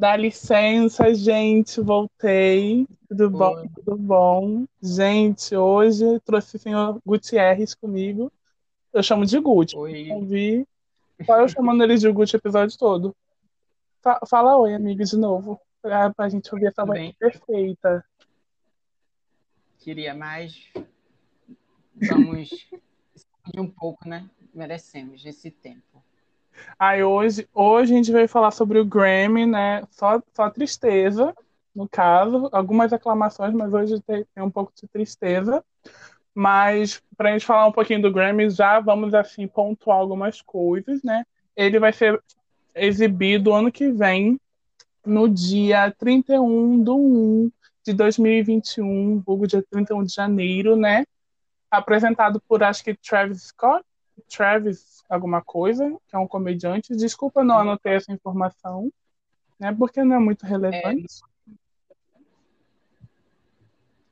Dá licença, gente, voltei. Tudo bom? Tudo bom? Gente, hoje trouxe o senhor Gutierrez comigo. Eu chamo de Guti. Oi, Ouvi. Só eu chamando ele de Guti o episódio todo. Fa- fala oi, amigo, de novo. Pra, pra gente ouvir essa voz perfeita. Queria mais. Vamos um pouco, né? Merecemos esse tempo. Aí hoje, hoje a gente veio falar sobre o Grammy, né? Só, só tristeza, no caso. Algumas aclamações, mas hoje tem, tem um pouco de tristeza. Mas para a gente falar um pouquinho do Grammy, já vamos assim pontuar algumas coisas, né? Ele vai ser exibido ano que vem, no dia 31 de 1 de 2021, vulgo dia 31 de janeiro, né? Apresentado por acho que Travis Scott, Travis alguma coisa, que é um comediante. Desculpa não anotei essa informação, né? Porque não é muito relevante.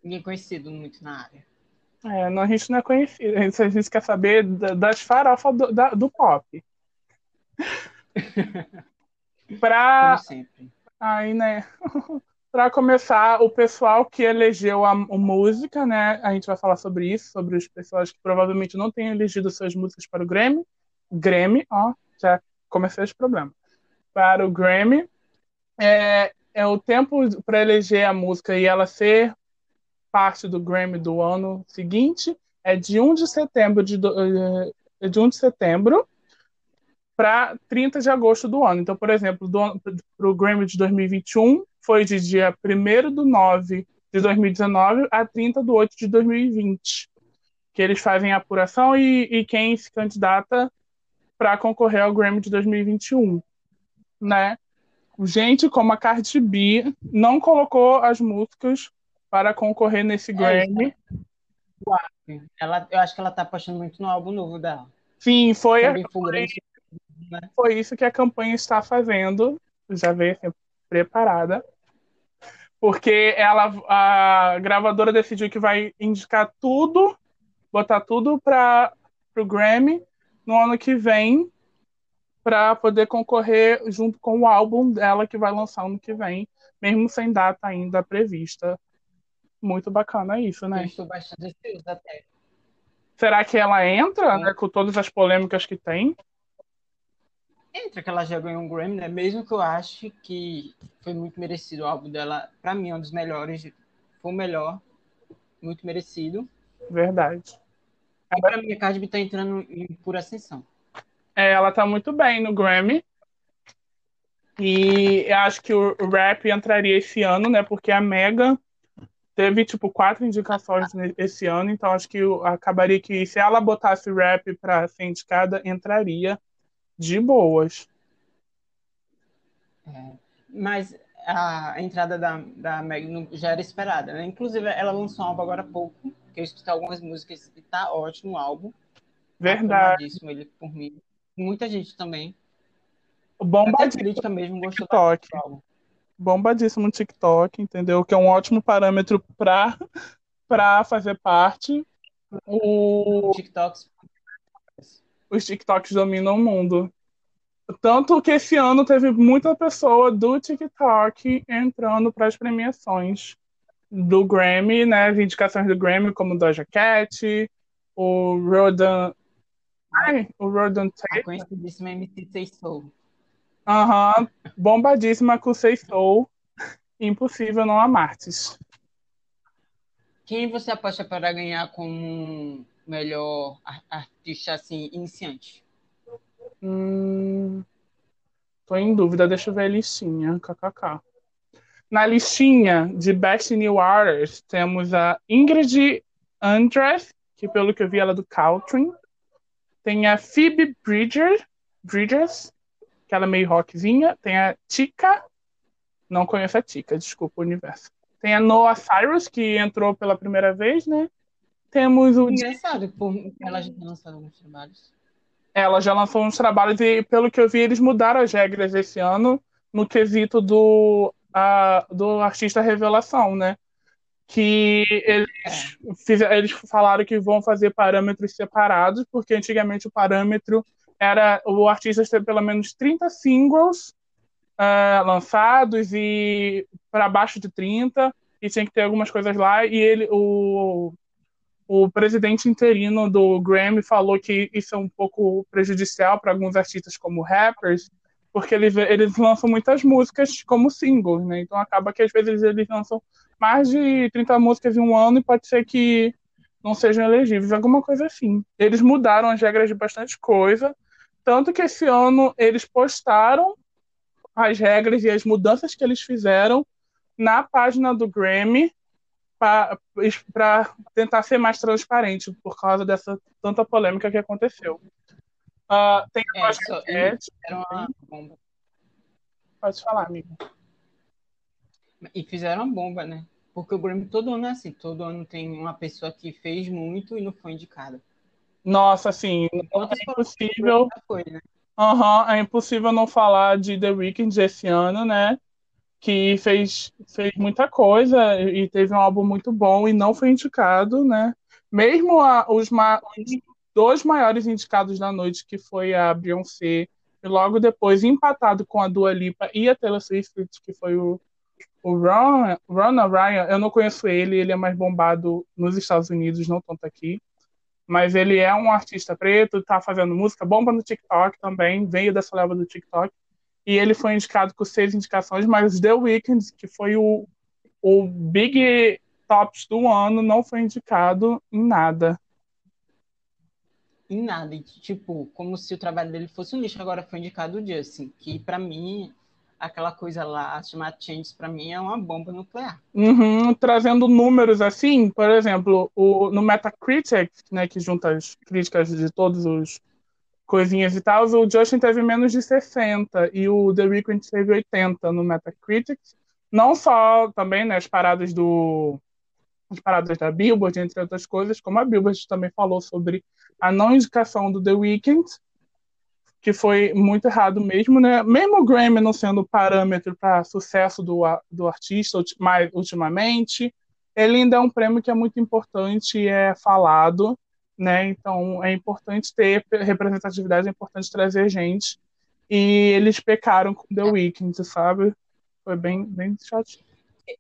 Ninguém conhecido muito na área. É, não, a gente não é conhecido. A gente, quer saber da- das farofas do, da- do pop. Como Pra, sempre. aí, né? Pra começar, o pessoal que elegeu a, a música, né? A gente vai falar sobre isso, sobre os pessoas que provavelmente não têm elegido suas músicas para o Grammy. Grammy, ó, já comecei esse problema. Para o Grammy. É, é o tempo para eleger a música e ela ser parte do Grammy do ano seguinte é de 1 de setembro de, do- eh, de 1 de setembro para 30 de agosto do ano. Então, por exemplo, para o Grammy de 2021 foi de dia 1 do 9 de 2019 a 30 do 8 de 2020, que eles fazem a apuração e, e quem se candidata para concorrer ao Grammy de 2021, né? Gente como a Cardi B não colocou as músicas para concorrer nesse É Grammy. Ela, eu acho que ela tá apostando muito no álbum novo dela. Sim, foi, Também foi grande. foi isso que a campanha está fazendo. Já veio assim, preparada. Porque ela, a gravadora decidiu que vai indicar tudo, botar tudo para o Grammy no ano que vem, para poder concorrer junto com o álbum dela que vai lançar ano que vem, mesmo sem data ainda prevista. Muito bacana isso, Eu né? estou bastante ansiosa até. Será que ela entra, Sim. né, com todas as polêmicas que tem? Entra que ela já ganhou um Grammy, né? Mesmo que eu ache que foi muito merecido o álbum dela. Pra mim, é um dos melhores. Foi o melhor. Muito merecido. Verdade. Mim, a Cardi B tá entrando em pura ascensão. É, ela tá muito bem no Grammy. E eu acho que o rap entraria esse ano, né? Porque a Mega teve, tipo, quatro indicações esse ano. Então acho que acabaria que se ela botasse rap pra ser indicada, entraria de boas. Mas a entrada da, da Meg já era esperada, né? Inclusive, ela lançou um álbum agora há pouco, que eu escutei algumas músicas e tá ótimo o álbum. Verdade. Ele por mim. Muita gente também. Bombadíssimo crítica mesmo gostou TikTok. do álbum. Bombadíssimo no TikTok, entendeu? Que é um ótimo parâmetro pra, pra fazer parte. O, TikToks. os TikToks dominam o mundo. Tanto que esse ano teve muita pessoa do TikTok entrando para as premiações do Grammy, né? As indicações do Grammy, como Doja Cat, o Rodan. Ai, o Rodan Tate. conhecidíssima MC Say Soul. Aham, bombadíssima com Sei Soul. Impossível não amar-te. Quem você aposta para ganhar como melhor ar- artista assim, iniciante? Hum, tô em dúvida, deixa eu ver a listinha. KKK. Na listinha de Best New Artists, temos a Ingrid Andress, que pelo que eu vi ela é do Caltrin. Tem a Phoebe Bridger, Bridges, que ela é meio rockzinha. Tem a Tika, não conheço a Tika, desculpa o universo. Tem a Noah Cyrus, que entrou pela primeira vez, né? Temos o Engraçado, ela já lançado alguns trabalhos. Ela já lançou uns trabalhos e, pelo que eu vi, eles mudaram as regras esse ano no quesito do, a- do artista revelação, né? Que eles, fiz- eles falaram que vão fazer parâmetros separados, porque antigamente o parâmetro era o artista ter pelo menos 30 singles uh, lançados e para baixo de 30 e tinha que ter algumas coisas lá e ele o o presidente interino do Grammy falou que isso é um pouco prejudicial para alguns artistas como rappers, porque eles, eles lançam muitas músicas como singles, né? Então acaba que às vezes eles lançam mais de 30 músicas em um ano e pode ser que não sejam elegíveis, alguma coisa assim. Eles mudaram as regras de bastante coisa, tanto que esse ano eles postaram as regras e as mudanças que eles fizeram na página do Grammy para tentar ser mais transparente por causa dessa tanta polêmica que aconteceu. Uh, tem a é, Cat, era uma bomba. Pode falar, amigo. E fizeram uma bomba, né? Porque o Grammy todo ano é assim, todo ano tem uma pessoa que fez muito e não foi indicada. Nossa, assim, é impossível. Foi, né? Uhum, é impossível não falar de The Weeknd esse ano, né? que fez, fez muita coisa e teve um álbum muito bom e não foi indicado, né? Mesmo a, os, os dois maiores indicados da noite, que foi a Beyoncé, e logo depois empatado com a Dua Lipa e a Taylor Swift, que foi o, o Ron, Ron Ryan. Eu não conheço ele, ele é mais bombado nos Estados Unidos, não tanto aqui. Mas ele é um artista preto, tá fazendo música, bomba no TikTok também, veio dessa leva do TikTok e ele foi indicado com seis indicações, mas The Weeknd, que foi o, o Big Tops do ano, não foi indicado em nada. Em nada, tipo, como se o trabalho dele fosse um lixo, agora foi indicado o Justin, que para mim, aquela coisa lá, chamar Changes, para mim é uma bomba nuclear. Uhum, trazendo números assim, por exemplo, o, no Metacritic, né, que junta as críticas de todos os coisinhas e tal, o Justin teve menos de 60 e o The Weeknd teve 80 no Metacritic. Não só também né, as paradas do as paradas da Billboard, entre outras coisas, como a Billboard também falou sobre a não indicação do The Weeknd, que foi muito errado mesmo, né? Mesmo o Grammy não sendo parâmetro para sucesso do, do artista mais ultimamente, ele ainda é um prêmio que é muito importante e é falado né? Então é importante ter representatividade, é importante trazer gente. E eles pecaram com The Weeknd, sabe? Foi bem, bem chato.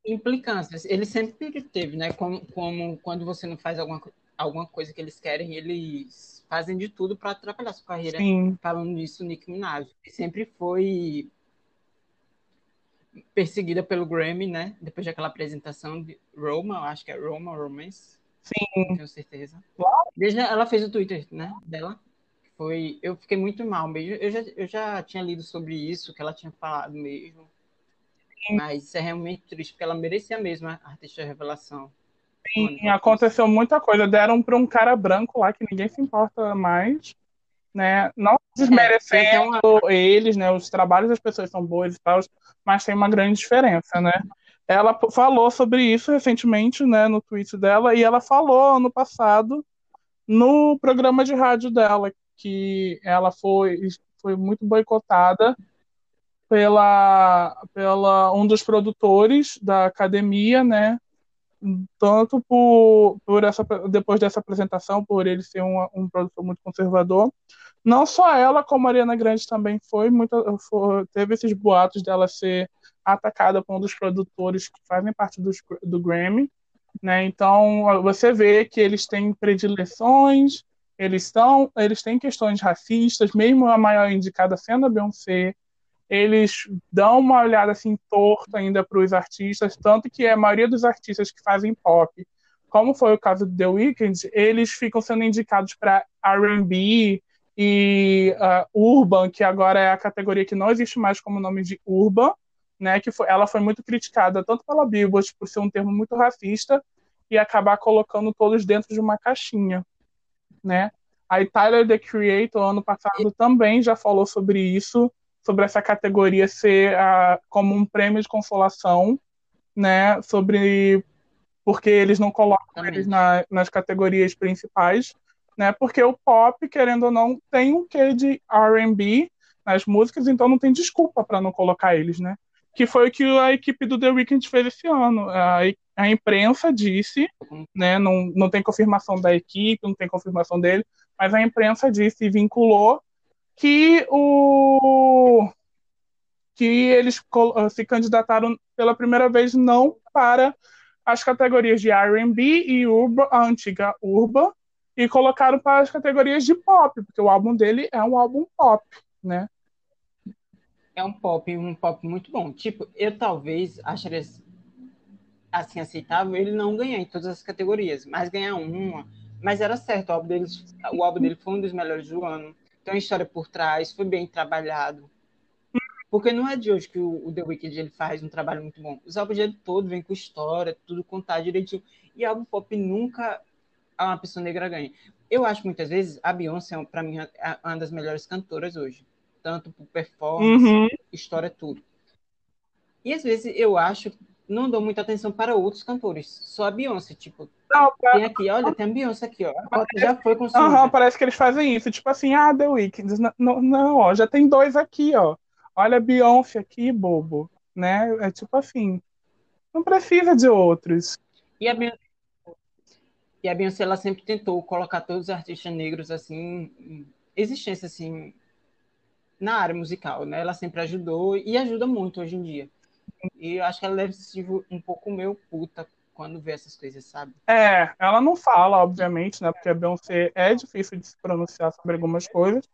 Implicâncias. Ele sempre teve, né? Como, como quando você não faz alguma, alguma coisa que eles querem, eles fazem de tudo para atrapalhar sua carreira. Sim. Falando nisso, Nick Minaj. Ele sempre foi perseguida pelo Grammy, né? Depois daquela apresentação de Roma, eu acho que é Roma, Romance. Sim. Tenho certeza. Desde ela fez o Twitter, né, dela. Foi, eu fiquei muito mal mesmo. Eu já, eu já tinha lido sobre isso, que ela tinha falado mesmo. Mas isso é realmente triste, porque ela merecia mesmo a artista revelação. Sim, aconteceu muita coisa. Deram para um cara branco lá que ninguém se importa mais, né? Não desmerecendo é, uma... eles, né? Os trabalhos das pessoas são bons e tal, mas tem uma grande diferença, né? Ela falou sobre isso recentemente, né, no tweet dela, e ela falou ano passado no programa de rádio dela, que ela foi, foi muito boicotada pela, pela um dos produtores da academia, né? Tanto por, por essa, depois dessa apresentação, por ele ser um, um produtor muito conservador. Não só ela, como a Ariana Grande também foi, muito, foi, teve esses boatos dela ser atacada por um dos produtores que fazem parte do, do Grammy. Né? Então, você vê que eles têm predileções, eles, estão, eles têm questões racistas, mesmo a maior indicada sendo a Beyoncé, eles dão uma olhada assim torta ainda para os artistas, tanto que a maioria dos artistas que fazem pop, como foi o caso do The Weeknd, eles ficam sendo indicados para R&B e uh, Urban, que agora é a categoria que não existe mais como nome de Urban, né, que foi, ela foi muito criticada tanto pela Billboard por ser um termo muito racista e acabar colocando todos dentro de uma caixinha, né? Aí Tyler the Creator ano passado também já falou sobre isso, sobre essa categoria ser uh, como um prêmio de consolação, né? Sobre porque eles não colocam eles na, nas categorias principais, né? Porque o pop, querendo ou não, tem um quê de R&B nas músicas, então não tem desculpa para não colocar eles, né? que foi o que a equipe do The Weeknd fez esse ano. A, a imprensa disse, né, não, não tem confirmação da equipe, não tem confirmação dele, mas a imprensa disse e vinculou que o que eles se candidataram pela primeira vez não para as categorias de R&B e urba, a antiga urba, e colocaram para as categorias de pop, porque o álbum dele é um álbum pop, né? É um pop, um pop muito bom. Tipo, eu talvez acharia assim aceitável ele não ganhar em todas as categorias, mas ganhar uma. Mas era certo, o álbum dele, o álbum dele foi um dos melhores do ano. Tem uma história por trás, foi bem trabalhado. Porque não é de hoje que o, o The Weeknd ele faz um trabalho muito bom. Os álbuns dele todo vem com história, tudo contado direitinho. E álbum pop nunca uma pessoa negra ganha. Eu acho muitas vezes a Beyoncé, para mim, é uma das melhores cantoras hoje. Tanto por performance, uhum. história, tudo. E às vezes eu acho, não dou muita atenção para outros cantores. Só a Beyoncé, tipo, não, tem aqui, olha, tem a Beyoncé aqui, ó. A já foi consumida. Uhum, parece que eles fazem isso, tipo assim, ah, The Weeknd. Não, não, ó, já tem dois aqui, ó. Olha a Beyoncé aqui, bobo. Né? É tipo assim. Não precisa de outros. E a Beyoncé, e a Beyoncé ela sempre tentou colocar todos os artistas negros assim, em existência assim na área musical, né? Ela sempre ajudou e ajuda muito hoje em dia. E eu acho que ela deve se um pouco meio puta quando vê essas coisas, sabe? É, ela não fala, obviamente, né? Porque a Beyoncé é difícil de se pronunciar sobre algumas coisas.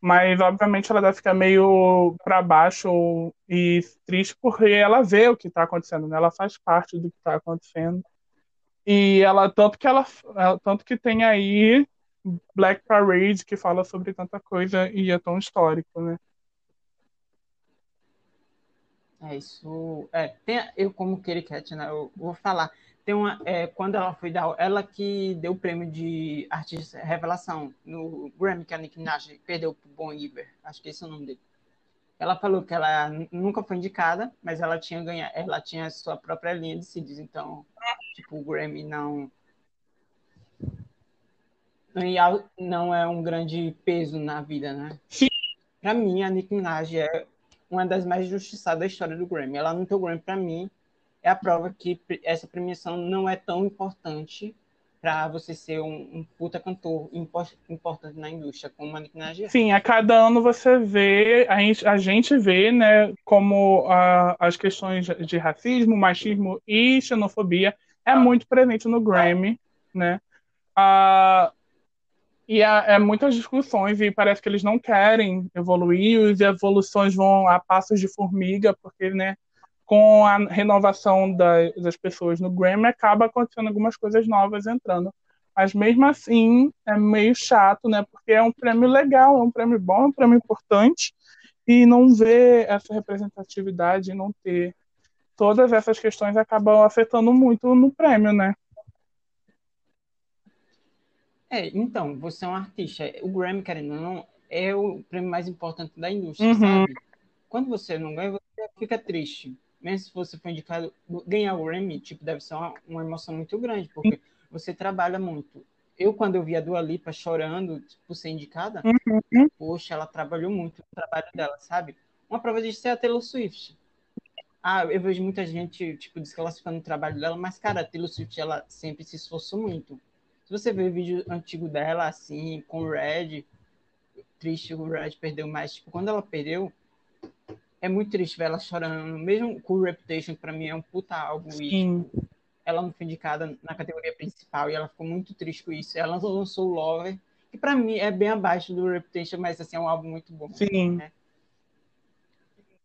Mas, obviamente, ela deve ficar meio para baixo e triste porque ela vê o que está acontecendo, né? Ela faz parte do que está acontecendo. E ela, tanto que ela, tanto que tem aí Black Parade que fala sobre tanta coisa e é tão histórico, né? É isso. É, tem, eu como Kitty Cat, né? Eu vou falar. Tem uma, é, quando ela foi dar, ela que deu o prêmio de artista revelação no Grammy que a Nicki Minaj perdeu pro Bon Iver. Acho que esse é o nome dele. Ela falou que ela nunca foi indicada, mas ela tinha ganhado, ela tinha sua própria linha de CDs, então, tipo, o Grammy não não é um grande peso na vida, né? Sim. Pra mim, a Nicki Minaj é uma das mais justiçadas da história do Grammy. Ela não tem o Grammy pra mim, é a prova que essa premiação não é tão importante para você ser um, um, puta cantor importante na indústria, como a Nicki Minaj. Sim, a cada ano você vê, a gente, a gente vê, né, como a, as questões de racismo, machismo e xenofobia é muito presente no Grammy, né? Ah, e é, é, muitas discussões e parece que eles não querem evoluir, as evoluções vão a passos de formiga, porque, né, com a renovação da, das pessoas no Grammy, acaba acontecendo algumas coisas novas entrando. Mas mesmo assim, é meio chato, né? Porque é um prêmio legal, é um prêmio bom, é um prêmio importante, e não ver essa representatividade, não ter todas essas questões acabam afetando muito no prêmio, né? É, então, você é um artista. O Grammy, querendo ou não, é o prêmio mais importante da indústria, uhum. sabe? Quando você não ganha, você fica triste mesmo se você for indicado, ganhar o Grammy, tipo, deve ser uma, uma emoção muito grande, porque você trabalha muito. Eu, quando eu vi a Dua Lipa chorando por tipo, ser indicada, uhum. poxa, ela trabalhou muito o trabalho dela, sabe? Uma prova disso é a Taylor Swift. Ah, eu vejo muita gente, tipo, desclassificando o trabalho dela, mas, cara, a Taylor Swift, ela sempre se esforçou muito. Se você ver o vídeo antigo dela, assim, com o Red, triste, o Red perdeu mais. Tipo, quando ela perdeu, é muito triste ver ela chorando. Mesmo com o Reputation, pra mim, é um puta álbum. Sim. E, tipo, ela não foi indicada na categoria principal e ela ficou muito triste com isso. Ela lançou o Lover, que pra mim é bem abaixo do Reputation, mas assim, é um álbum muito bom. Sim. Né?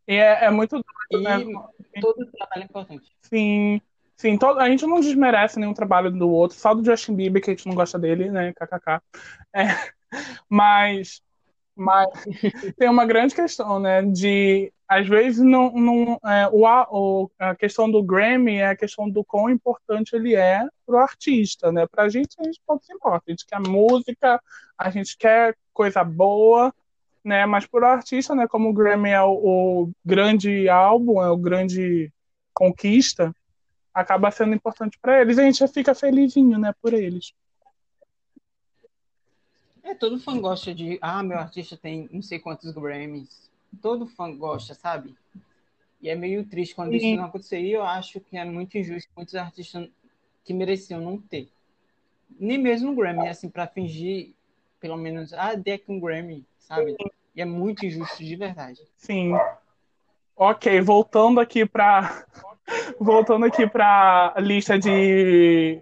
E é, é muito doido, né? Todo trabalho é importante. Sim. Sim, todo, a gente não desmerece nenhum trabalho do outro, só do Justin Bieber, que a gente não gosta dele, né? KKK. É, mas mas tem uma grande questão, né? De às vezes não, não é, o, a questão do Grammy é a questão do quão importante ele é para o artista, né? Para a gente a gente pouco se importa, a gente quer música, a gente quer coisa boa, né? Mas para o artista, né? Como o Grammy é o, o grande álbum, é o grande conquista, acaba sendo importante para eles. E a gente já fica felizinho, né? Por eles. É, todo fã gosta de. Ah, meu artista tem não sei quantos Grammys. Todo fã gosta, sabe? E é meio triste quando Sim. isso não acontecer. E eu acho que é muito injusto muitos artistas que mereciam não ter. Nem mesmo um Grammy, assim, para fingir, pelo menos, ah, dê aqui um Grammy, sabe? E é muito injusto de verdade. Sim. Ok, voltando aqui para voltando aqui para a lista de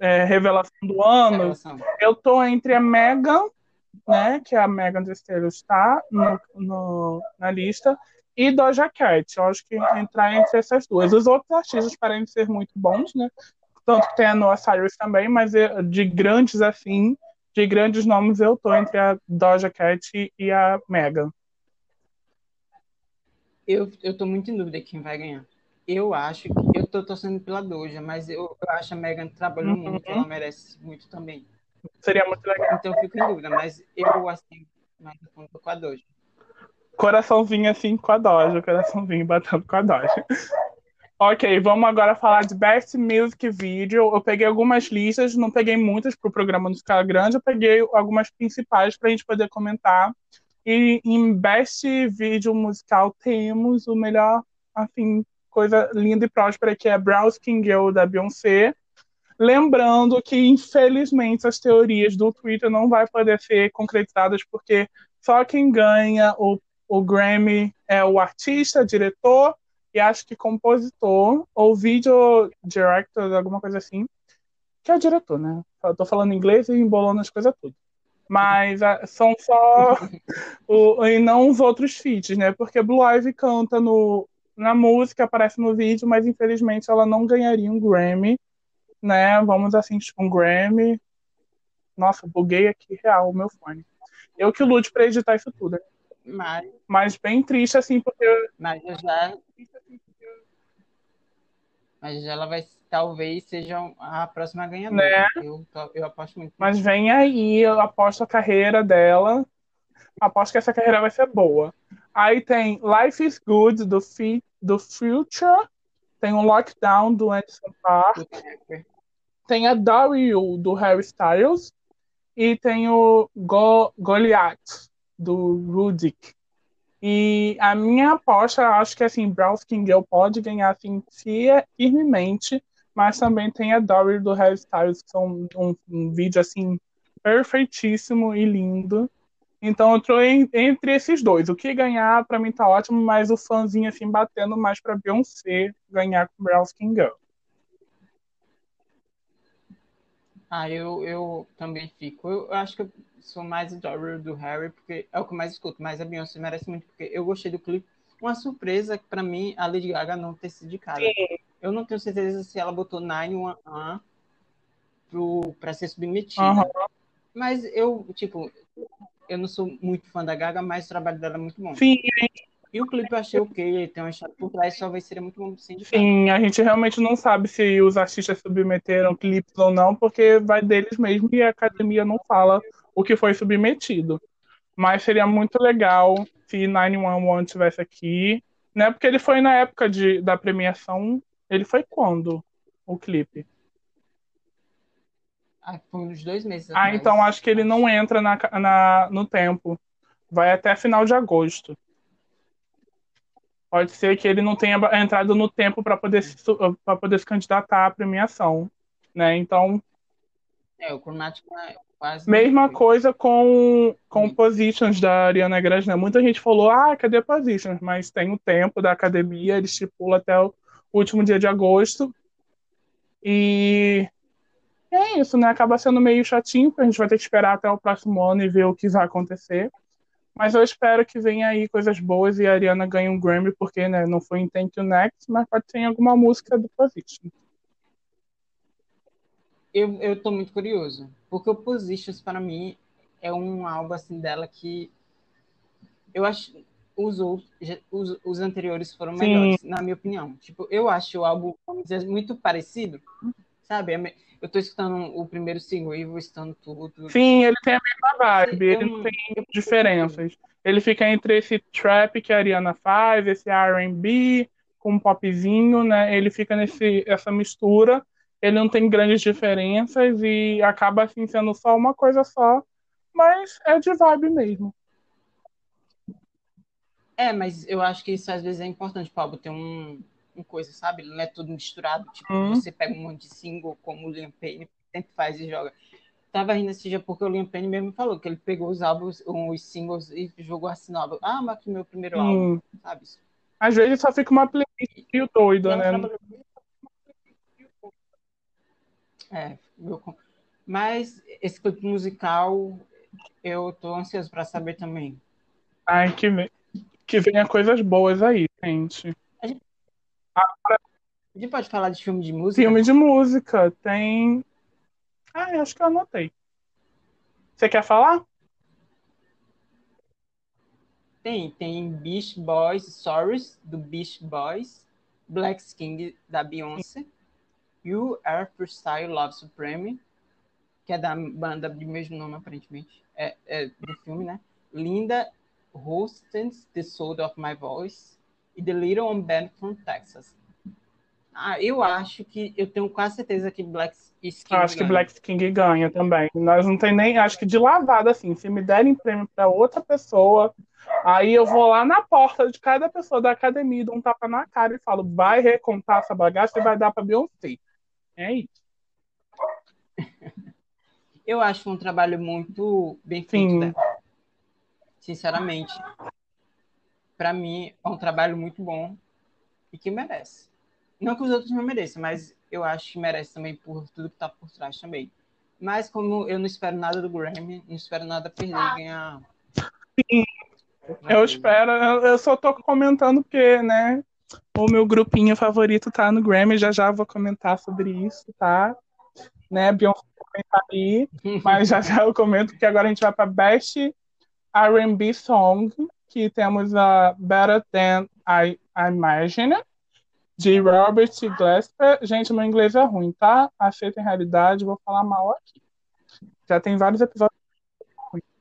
é, revelação do ano, revelação. eu tô entre a Megan, né, que é a Megan Thee Stallion está no, no, na lista, e Doja Cat. Eu acho que entrar entre essas duas. Os outros artistas parecem ser muito bons, né? Tanto que tem a Noah Cyrus também, mas de grandes assim, de grandes nomes, eu tô entre a Doja Cat e a Megan. Eu, eu tô muito em dúvida quem vai ganhar. Eu acho que. Eu tô torcendo pela Doja, mas eu, eu acho a Megan trabalhou uhum. muito, ela merece muito também. Seria muito legal. Então eu fico em dúvida, mas eu, assim, mais com a Doja. Coraçãozinho assim com a Doja, coraçãozinho batendo com a Doja. Ok, vamos agora falar de Best Music Video. Eu peguei algumas listas, não peguei muitas para o programa não ficar grande, eu peguei algumas principais para a gente poder comentar. E em Best Video Musical temos o melhor, assim, coisa linda e próspera que é Brown Skin Girl da Beyoncé. Lembrando que, infelizmente, as teorias do Twitter não vai poder ser concretizadas porque só quem ganha o o Grammy é o artista, diretor e acho que compositor ou video director, alguma coisa assim, que é o diretor, né? Eu tô falando inglês e embolando as coisas tudo. Mas ah, são só o, e não os outros feats, né? Porque Blue Ivy canta no, na música, aparece no vídeo, mas infelizmente ela não ganharia um Grammy, né? Vamos assistir um Grammy. Nossa, buguei aqui real o meu fone. Eu que lute para editar isso tudo. Né? Mas, mas bem triste, assim, porque. Mas já. Mas ela vai. Talvez seja a próxima ganhadora. Né? Eu, eu aposto muito. Mas vem aí, eu aposto a carreira dela. Aposto que essa carreira vai ser boa. Aí tem Life is Good do, fi, do Future. Tem o Lockdown do Anderson Park. Tem a W do Harry Styles. E tem o Go, Goliath do Rudik. E a minha aposta, acho que assim, Brown Skin Girl pode ganhar assim, firmemente, mas também tem a Dory do Harry Styles, que são um, um vídeo assim perfeitíssimo e lindo. Então eu tô em, entre esses dois. O que ganhar para mim tá ótimo, mas o fãzinho assim batendo mais para Beyoncé ganhar com Brown Skin Girl. Ah, eu, eu também fico. Eu acho que eu sou mais adorer do Harry, porque é o que eu mais escuto, mas a Beyoncé merece muito, porque eu gostei do clipe. Uma surpresa para mim, a Lady Gaga não ter sido de cara. Eu não tenho certeza se ela botou 911 para ser submetida. Uhum. Mas eu, tipo, eu não sou muito fã da Gaga, mas o trabalho dela é muito bom. Sim, e o clipe eu achei ok, tem uma história por trás, talvez seria muito bom sem Sim, a gente realmente não sabe se os artistas submeteram clipes ou não, porque vai deles mesmo e a academia não fala o que foi submetido. Mas seria muito legal se 911 tivesse aqui, né? Porque ele foi na época de, da premiação. Ele foi quando o clipe? Ah, uns dois meses. Ah, então acho que ele não entra na, na, no tempo. Vai até final de agosto. Pode ser que ele não tenha entrado no tempo para poder, se, poder se candidatar à premiação. Né? Então. É, o Chromatic Quase Mesma coisa com, com Positions da Ariana Grande, né? Muita gente falou, ah, cadê Positions? Mas tem o tempo da academia, ele estipula até o último dia de agosto. E é isso, né? Acaba sendo meio chatinho, porque a gente vai ter que esperar até o próximo ano e ver o que vai acontecer. Mas eu espero que venha aí coisas boas e a Ariana ganhe um Grammy, porque né, não foi em Thank You Next, mas pode ser em alguma música do Positions eu, eu tô muito curioso. Porque o Positions, para mim, é um álbum assim dela que eu acho os outros, os, os anteriores foram Sim. melhores, na minha opinião. Tipo, eu acho o álbum, dizer, muito parecido, sabe? Eu tô escutando o primeiro single e vou escutando tudo. Sim, ele tem a mesma vibe, ele não tem eu, diferenças. Ele fica entre esse trap que a Ariana faz, esse R&B com um popzinho, né? Ele fica nesse essa mistura ele não tem grandes diferenças e acaba assim sendo só uma coisa só, mas é de vibe mesmo. É, mas eu acho que isso às vezes é importante para ter um, um coisa, sabe? Não é tudo misturado. Tipo, hum. você pega um monte de single, como o Liam Payne sempre faz e joga. Tava rindo esse dia porque o Liam Payne mesmo falou que ele pegou os álbuns, os singles e jogou assim no álbum. Ah, mas que meu primeiro hum. álbum, sabe? Às vezes só fica uma playlist meio doida, né? É, eu... mas esse clipe musical eu tô ansioso para saber também. Ai, que, que venha coisas boas aí, gente. A gente... a gente pode falar de filme de música? Filme de música, tem. Ah, acho que eu anotei. Você quer falar? Tem, tem Beach Boys, Stories, do Beach Boys, Black Skin, da Beyoncé, You Are Freestyle Love Supreme, que é da banda de mesmo nome, aparentemente, é, é do filme, né? Linda Hostens, The Soul of My Voice, e The Little On Band from Texas. Ah, eu acho que, eu tenho quase certeza que Black Skin Acho ganha. que Black Skin ganha também. Nós não tem nem, acho que de lavada, assim, se me derem prêmio para outra pessoa, Aí eu vou lá na porta de cada pessoa da academia, dou um tapa na cara e falo: vai recontar essa bagaça e vai dar para Beyoncé. É isso. Eu acho um trabalho muito bem feito Sim. dela. Sinceramente. Para mim, é um trabalho muito bom e que merece. Não que os outros não mereçam, mas eu acho que merece também por tudo que tá por trás também. Mas como eu não espero nada do Grammy, não espero nada perder e ganhar. Sim, eu espero, eu só tô comentando porque, né, o meu grupinho favorito tá no Grammy, já já vou comentar sobre isso, tá? Né, Beyoncé tá aí, mas já já eu comento que agora a gente vai para Best R&B Song, que temos a Better Than I, Imagine, de Robert Glasper. Gente, meu inglês é ruim, tá? Aceita em realidade, vou falar mal aqui. Já tem vários episódios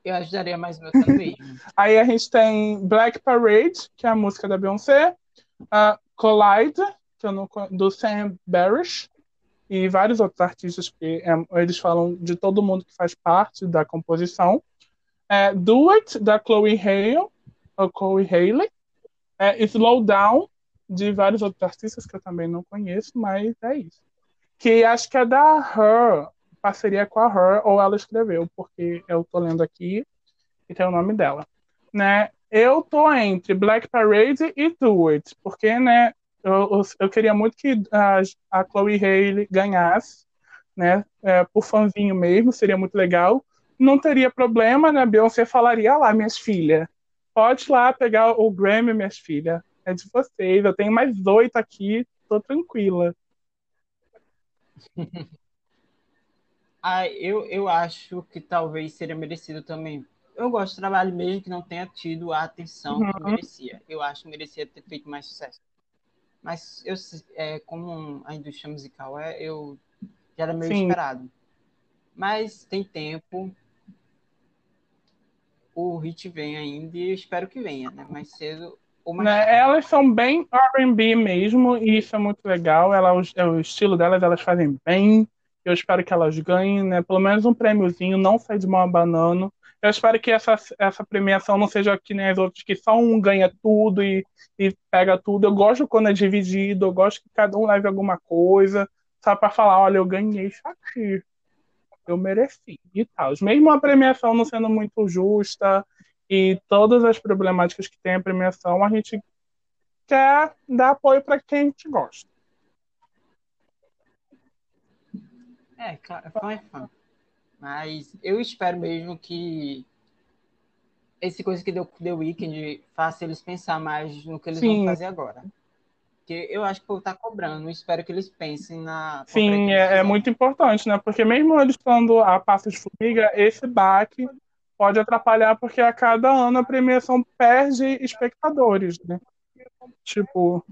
eu ajudaria mais meu também. Aí a gente tem Black Parade, que é a música da Beyoncé, uh, Collide, que é no, do Sam Barish, e vários outros artistas que é, eles falam de todo mundo que faz parte da composição. É, Do It, da Chloe Hale, Chloe Haley. É, Slow Down, de vários outros artistas que eu também não conheço, mas é isso. Que acho que é da Her, parceria com a Her, ou ela escreveu, porque eu tô lendo aqui e tem o nome dela. Né? Eu tô entre Black Parade e Do It, porque né, eu, eu queria muito que a, a Chloe Haley ganhasse, né? É, por fãzinho mesmo, seria muito legal. Não teria problema, né? Beyoncé falaria ah lá, minhas filhas, pode lá pegar o Grammy, minhas filhas. É de vocês. Eu tenho mais oito aqui, tô tranquila. Ah, eu, eu acho que talvez seria merecido também. Eu gosto do trabalho mesmo que não tenha tido a atenção uhum. que merecia. Eu acho que merecia ter feito mais sucesso. Mas eu, é, como a indústria musical é, eu já era meio Sim. esperado. Mas tem tempo. O hit vem ainda e eu espero que venha, né? Mais cedo ou mais né? Elas são bem R&B mesmo e isso é muito legal. Ela, o, é o estilo delas, elas fazem bem eu espero que elas ganhem, né? Pelo menos um prêmiozinho, não sai de mão abanando. Eu espero que essa, essa premiação não seja que nem as outras, que só um ganha tudo e, e pega tudo. Eu gosto quando é dividido, eu gosto que cada um leve alguma coisa, sabe, para falar, olha, eu ganhei isso aqui. Eu mereci e tal. Mesmo a premiação não sendo muito justa e todas as problemáticas que tem a premiação, a gente quer dar apoio para quem a gente gosta. É, claro, fã é fã. Mas eu espero mesmo que esse coisa que deu The Weeknd faça eles pensar mais no que eles Sim. vão fazer agora. Porque eu acho que o povo tá cobrando, espero que eles pensem na. Sim, é, é, muito importante, né? Porque mesmo eles estando a passo de formiga, esse baque pode atrapalhar, porque a cada ano a premiação perde espectadores, né? Tipo,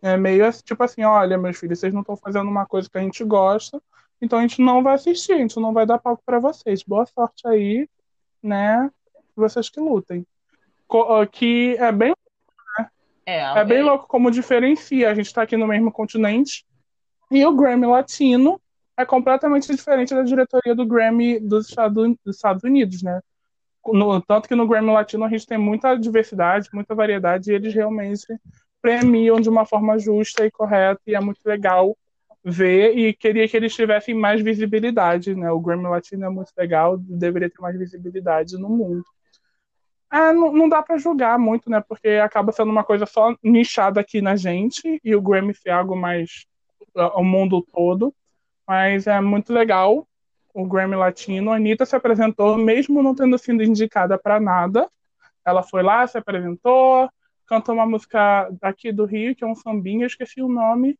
é meio tipo assim, olha, meus filhos, vocês não estão fazendo uma coisa que a gente gosta, então a gente não vai assistir, a gente não vai dar palco para vocês. Boa sorte aí, né? Vocês que lutem. Que é bem? É, é bem louco como diferencia. A gente está aqui no mesmo continente e o Grammy Latino é completamente diferente da diretoria do Grammy dos Estados, dos Estados Unidos, né? No, tanto que no Grammy Latino a gente tem muita diversidade, muita variedade, e eles realmente premiam de uma forma justa e correta, e é muito legal ver e queria que eles tivessem mais visibilidade, né? O Grammy Latino é muito legal, deveria ter mais visibilidade no mundo. É, não, não dá para julgar muito, né? Porque acaba sendo uma coisa só nichada aqui na gente e o Grammy ser algo mais o mundo todo. Mas é muito legal o Grammy Latino. A Anitta se apresentou, mesmo não tendo sido indicada para nada. Ela foi lá, se apresentou, cantou uma música aqui do Rio, que é um sambinha, esqueci o nome,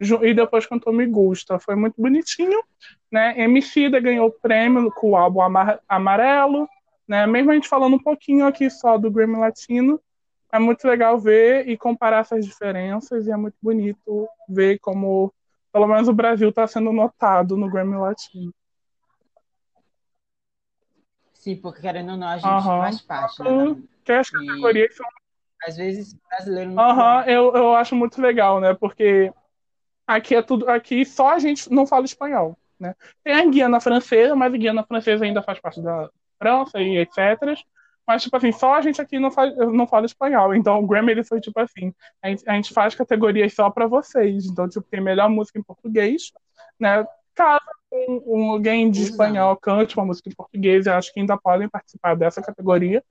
e depois cantou Me Gusta. Foi muito bonitinho, né? Emicida ganhou o prêmio com o álbum Amarelo, né? Mesmo a gente falando um pouquinho aqui só do Grammy Latino, é muito legal ver e comparar essas diferenças e é muito bonito ver como, pelo menos, o Brasil está sendo notado no Grammy Latino. Sim, porque querendo ou não, a gente uhum. faz parte. Né? Que as categorias são às vezes brasileiro não. Uhum, eu, eu acho muito legal, né? Porque aqui é tudo. Aqui só a gente não fala espanhol. Né? Tem a Guiana Francesa, mas a Guiana Francesa ainda faz parte da França e etc. Mas, tipo assim, só a gente aqui não, faz, não fala espanhol. Então, o Grammy ele foi tipo assim: a gente, a gente faz categorias só para vocês. Então, tipo, tem melhor música em português, né? Caso um, um alguém de espanhol cante uma música em português, eu acho que ainda podem participar dessa categoria.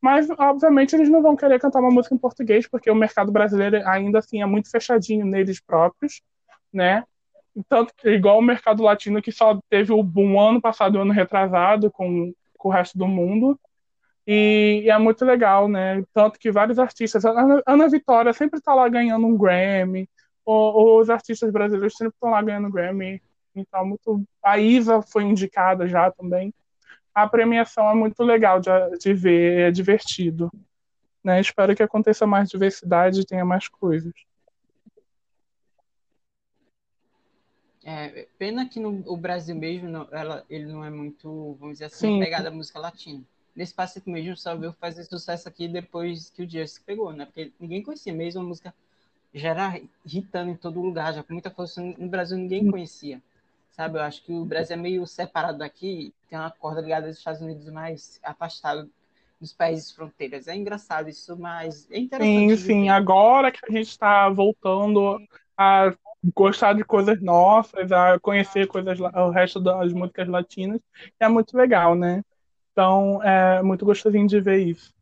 Mas, obviamente, eles não vão querer cantar uma música em português, porque o mercado brasileiro ainda assim é muito fechadinho neles próprios, né? Tanto que, igual o mercado latino, que só teve o boom ano passado ano retrasado com, com o resto do mundo. E, e, é muito legal, né? Tanto que vários artistas. Ana, Ana Vitória sempre está lá ganhando um Grammy, ou, ou, os artistas brasileiros sempre estão lá ganhando Grammy. Então, muito. A Isa foi indicada já também a premiação é muito legal de, de ver, é divertido. Né? Espero que aconteça mais diversidade e tenha mais coisas. É, pena que no o Brasil mesmo não, ela, ele não é muito, vamos dizer assim, pegada da música latina. Nesse Pacito mesmo só veio fazer sucesso aqui depois que o Just pegou, né? Porque ninguém conhecia mesmo a música já era hitando em todo lugar, já com muita força no Brasil ninguém conhecia sabe? Eu acho que o Brasil é meio separado daqui, tem uma corda ligada aos Estados Unidos mais afastado dos países fronteiras. É engraçado isso, mas é interessante. Sim, sim. Agora que a gente está voltando a gostar de coisas nossas, a conhecer coisas, o resto das músicas latinas, é muito legal, né? Então, é muito gostosinho de ver isso.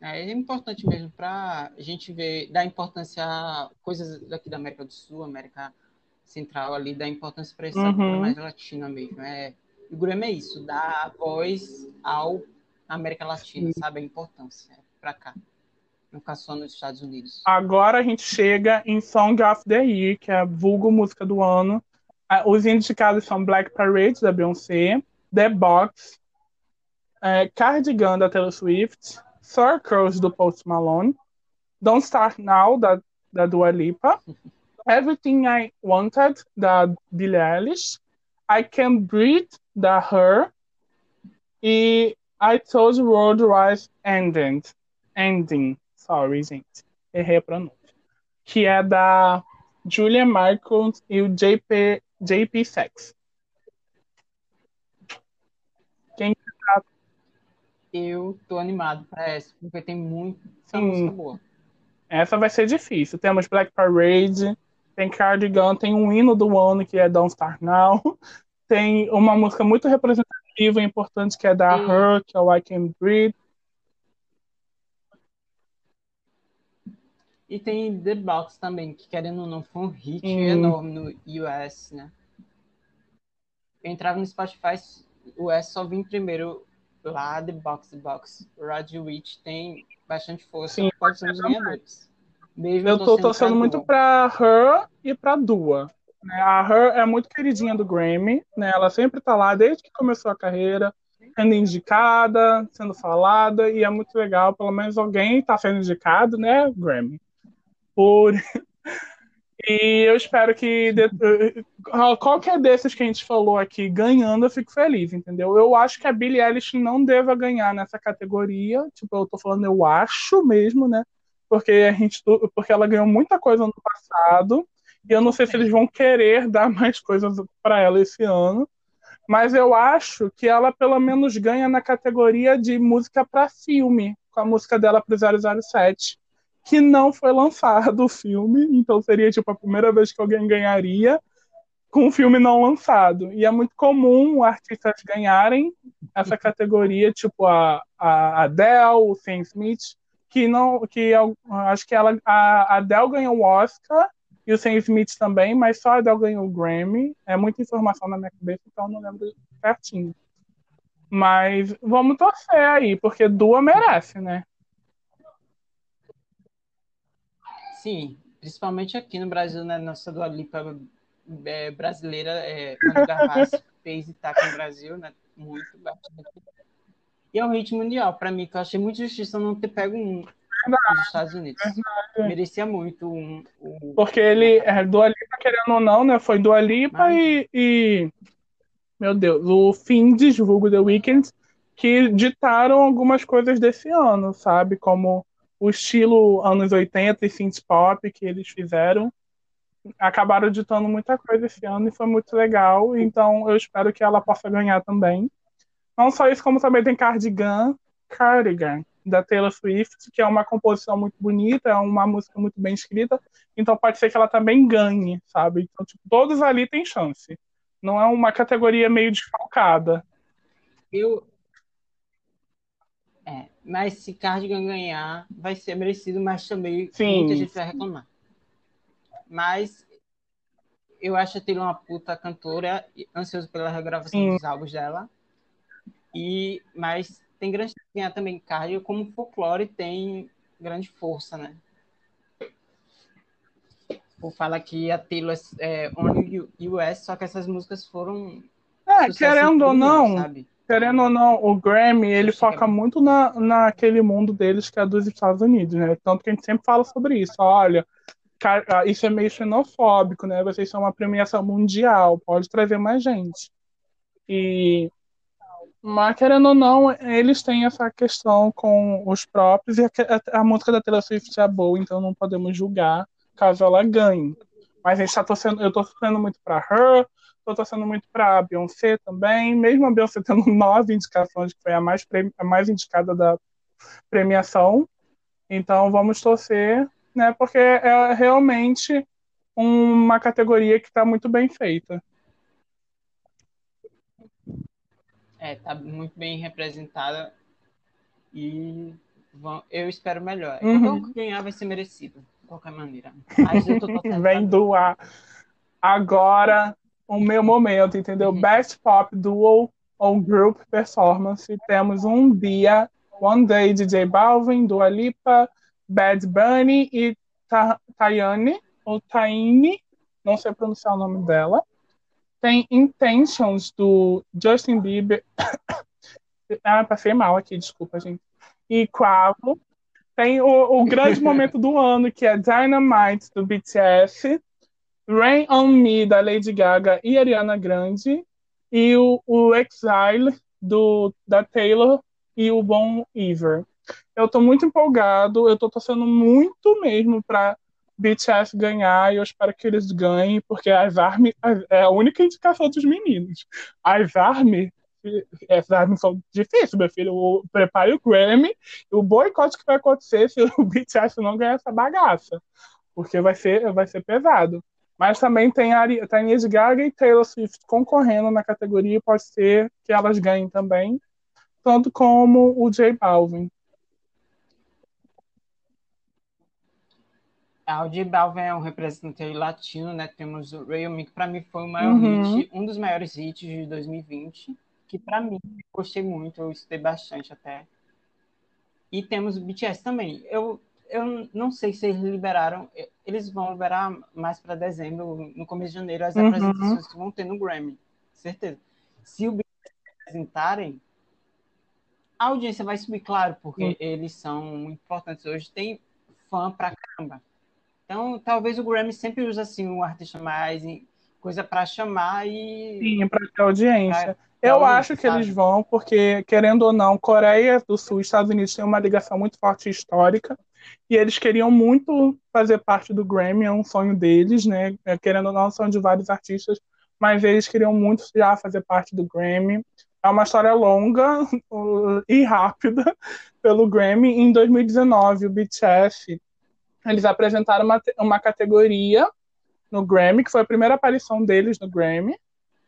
É, é importante mesmo para a gente ver, dar importância a coisas daqui da América do Sul, América Central ali, dar importância para essa uhum. mais latina mesmo. É, o Grammy é isso, dar voz ao América Latina, Sim. sabe? A importância para cá. Ficar só nos Estados Unidos. Agora a gente chega em Song of the Year, que é a vulgo música do ano. Os indicados são Black Parade, da Beyoncé, The Box, é, Cardigan, da Taylor Swift, Circles do Post Malone, Don't Start Now da, da Dua Lipa, Everything I Wanted da Billie Eilish, I Can Breathe da Her e I Told the World Was Ending, Ending, sorry gente, errei a pronúncia, que é da Julia Michaels e o JP, JP Sex. Quem eu tô animado para essa, porque tem muita Sim. música boa. Essa vai ser difícil. Temos Black Parade, tem Cardigan, tem um hino do ano que é Don't Start Now, tem uma música muito representativa e importante que é da Sim. Her, que é o I Can Breathe. E tem The Box também, que querendo ou não foi um hit enorme no US, né? Eu entrava no Spotify, o US só vim primeiro lá de Box Box, Radio Witch tem bastante força, Sim, pode ser um dos ganhadores. Mesmo eu tô torcendo muito pra Her e pra Dua. Né? A Her é muito queridinha do Grammy, né? Ela sempre tá lá desde que começou a carreira, sendo indicada, sendo falada, e é muito legal, pelo menos alguém tá sendo indicado, né, Grammy. E eu espero que de... qualquer desses que a gente falou aqui ganhando, eu fico feliz, entendeu? Eu acho que a Billie Eilish não deva ganhar nessa categoria. Tipo, eu tô falando, eu acho mesmo, né? Porque a gente porque ela ganhou muita coisa no passado. E eu não sei se eles vão querer dar mais coisas para ela esse ano. Mas eu acho que ela pelo menos ganha na categoria de música para filme, com a música dela pro 007 que não foi lançado o filme, então seria tipo a primeira vez que alguém ganharia. com um filme não lançado. E é muito comum artistas ganharem essa categoria, tipo a, a Adele, o Sam Smith, que não, que eu, acho que ela, a Adele ganhou o Oscar e o Sam Smith também, mas só a Adele ganhou o Grammy. É muita informação na minha cabeça, então não lembro certinho. Mas vamos torcer aí, porque Dua merece, né? Sim, principalmente aqui no Brasil, né? Nossa Dua Lipa é, brasileira, é, quando Gavassi fez e tá aqui no Brasil, né? Muito bastante. E é um hit mundial, para mim, que eu achei muito justiça não ter pego um nos Estados Unidos. Verdade. Merecia muito um, um... Porque ele, é, Dua Lipa, querendo ou não, né? Foi Dua Lipa Mas... e, e, Meu Deus, o fim de julgo The Weeknd que ditaram algumas coisas desse ano, sabe? Como o estilo anos 80 e synth pop que eles fizeram acabaram ditando muita coisa esse ano e foi muito legal. Então eu espero que ela possa ganhar também. Não só isso, como também tem Cardigan, Cardigan, da Taylor Swift, que é uma composição muito bonita, é uma música muito bem escrita. Então pode ser que ela também ganhe, sabe? Então, tipo, todos ali têm chance. Não é uma categoria meio desfalcada. Eu. É, mas se Cardigan ganhar, vai ser merecido, mas também Sim. muita gente vai reclamar. Mas eu acho a Taylor uma puta cantora, ansioso pela regravação Sim. dos álbuns dela. E, mas tem grande ganhar também cardio, como folclore tem grande força, né? Por falar que a Taylor é only US, só que essas músicas foram. É, querendo ou não, sabe? Querendo ou não, o Grammy ele foca muito na, naquele mundo deles que é dos Estados Unidos, né? Tanto que a gente sempre fala sobre isso. Olha, ah, isso é meio xenofóbico, né? Vocês são uma premiação mundial, pode trazer mais gente. E mas querendo ou não, eles têm essa questão com os próprios e a, a, a música da Taylor Swift é boa, então não podemos julgar caso ela ganhe. Mas a gente tá torcendo, eu tô torcendo muito para Her, tô torcendo muito para Beyoncé também, mesmo a Beyoncé tendo nove indicações, que foi a mais, a mais indicada da premiação. Então vamos torcer né? Porque é realmente uma categoria que está muito bem feita. É, tá muito bem representada e vão, eu espero melhor. Uhum. Qualquer ganhar vai ser merecido, de qualquer maneira. Mas eu tô Vem doar. Agora, o meu momento, entendeu? Uhum. Best Pop Duo ou Group Performance. Temos um dia, One Day, DJ Balvin, Dua Lipa, Bad Bunny e Tayane, ou Taine, não sei pronunciar o nome dela. Tem Intentions, do Justin Bieber. ah, passei mal aqui, desculpa, gente. E Quavo. Tem o, o grande momento do ano, que é Dynamite, do BTS. Rain on Me, da Lady Gaga e Ariana Grande. E o, o Exile, do, da Taylor e o Bon Iver. Eu tô muito empolgado, eu tô torcendo muito mesmo para BTS ganhar e eu espero que eles ganhem, porque as armas é a única indicação dos meninos. As armas essas armas são difíceis, meu filho. Prepare o Grammy e o boicote que vai acontecer se o BTS não ganhar essa bagaça. Porque vai ser, vai ser pesado. Mas também tem a, Lady Gaga e Taylor Swift concorrendo na categoria e pode ser que elas ganhem também. Tanto como o J Balvin. A J Balvin é um representante latino, né? Temos o Real Me, que para mim foi o maior uhum. hit, um dos maiores hits de 2020, que para mim gostei muito, eu escutei bastante até. E temos o BTS também. Eu, eu não sei se eles liberaram, eles vão liberar mais para dezembro, no começo de janeiro, as uhum. apresentações que vão ter no Grammy, certeza. Se o BTS apresentarem, a audiência vai subir, claro, porque uhum. eles são importantes. Hoje tem fã pra caramba. Então, talvez o Grammy sempre use assim um artista mais coisa para chamar e sim, para ter audiência. Pra... Eu acho que eles vão, porque querendo ou não, Coreia do Sul e Estados Unidos têm uma ligação muito forte histórica e eles queriam muito fazer parte do Grammy, é um sonho deles, né? É, querendo ou não, são de vários artistas, mas eles queriam muito já fazer parte do Grammy. É uma história longa e rápida pelo Grammy. Em 2019, o BTS eles apresentaram uma, uma categoria no Grammy, que foi a primeira aparição deles no Grammy,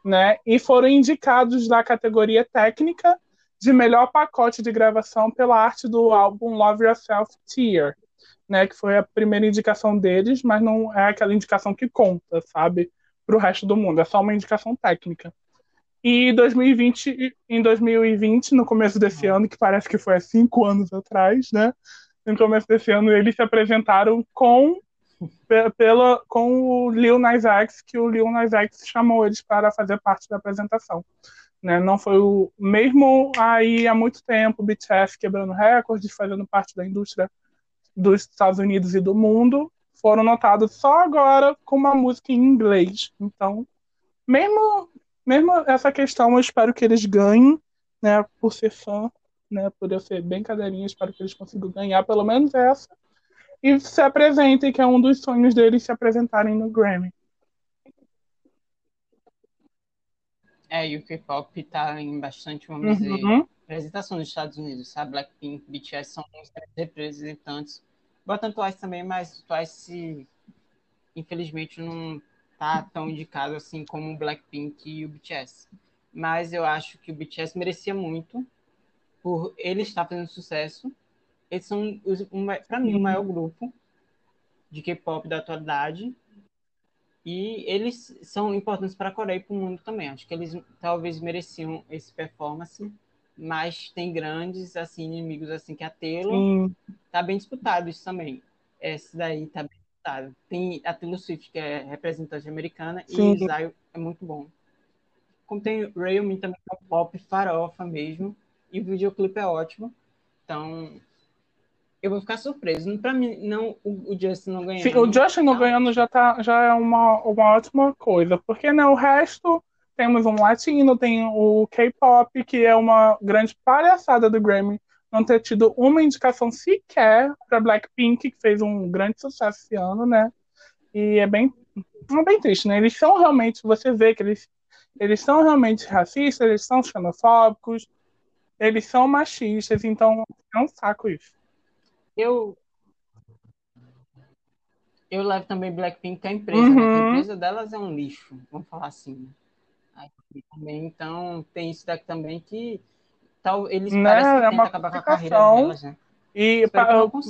né? E foram indicados na categoria técnica de melhor pacote de gravação pela arte do álbum Love Yourself Tear, né? Que foi a primeira indicação deles, mas não é aquela indicação que conta, sabe? Para o resto do mundo, é só uma indicação técnica. E 2020, em 2020, no começo desse ano, que parece que foi há cinco anos atrás, né? No começo desse ano, eles se apresentaram com pela, com o Lil Nas X, que o Lil Nas X chamou eles para fazer parte da apresentação. Né? Não foi o mesmo aí há muito tempo, o BTS quebrando recordes, fazendo parte da indústria dos Estados Unidos e do mundo, foram notados só agora com uma música em inglês. Então, mesmo, mesmo essa questão, eu espero que eles ganhem, né, por ser fã, né, por eu ser bem cadeirinha, espero que eles consigam ganhar pelo menos essa e se apresentem, que é um dos sonhos deles se apresentarem no Grammy. É, e o K-pop tá em bastante, vamos uhum. dizer, representação nos Estados Unidos, sabe? Blackpink, BTS são os representantes. Botando Twice também, mas Twice, infelizmente, não tá tão indicado assim como o Blackpink e o BTS. Mas eu acho que o BTS merecia muito por ele estar fazendo sucesso. Eles são, para mim, o maior grupo de K-pop da atualidade e eles são importantes para a Coreia e para o mundo também. Acho que eles talvez mereciam esse performance, mas tem grandes assim inimigos assim que a Taylor tá bem disputado isso também. Esse daí tá bem disputado. Tem a Taylor Swift que é representante americana Sim. e Zion é muito bom. Como tem Railman também que é pop farofa mesmo e o videoclipe é ótimo. Então eu vou ficar surpreso. Para mim, não, o, o Justin não ganhando. Sim, o Justin não tá? ganhando já, tá, já é uma, uma ótima coisa, porque né, o resto temos um latino, tem o K-pop, que é uma grande palhaçada do Grammy não ter tido uma indicação sequer para Blackpink, que fez um grande sucesso esse ano, né? E é bem, é bem triste, né? Eles são realmente, você vê que eles, eles são realmente racistas, eles são xenofóbicos, eles são machistas, então é um saco isso. Eu eu levo também Blackpink a empresa, uhum. né? a empresa delas é um lixo, vamos falar assim. Né? também, então tem isso daqui também que tal eles né? parecem que é uma acabar com a carreira delas, né? E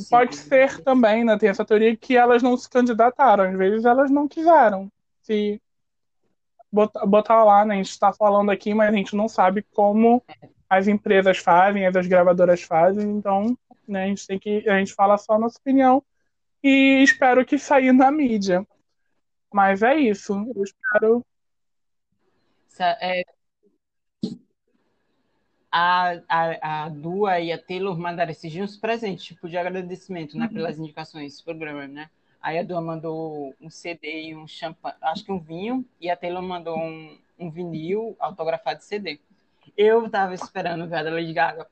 pode ser também, né? Tem essa teoria que elas não se candidataram, às vezes elas não quiseram se botar, botar lá, né? A gente está falando aqui, mas a gente não sabe como é. as empresas fazem, as gravadoras fazem, então né? A gente tem que a gente fala só a nossa opinião e espero que saia na mídia. Mas é isso. Eu espero. É, a, a, a Dua e a Taylor mandaram esses dias uns presentes, tipo de agradecimento, né, uhum. pelas indicações desse programa, né? Aí a Dua mandou um CD e um champanhe, acho que um vinho, e a Taylor mandou um, um vinil autografado de CD. Eu tava esperando ver a Lady Gaga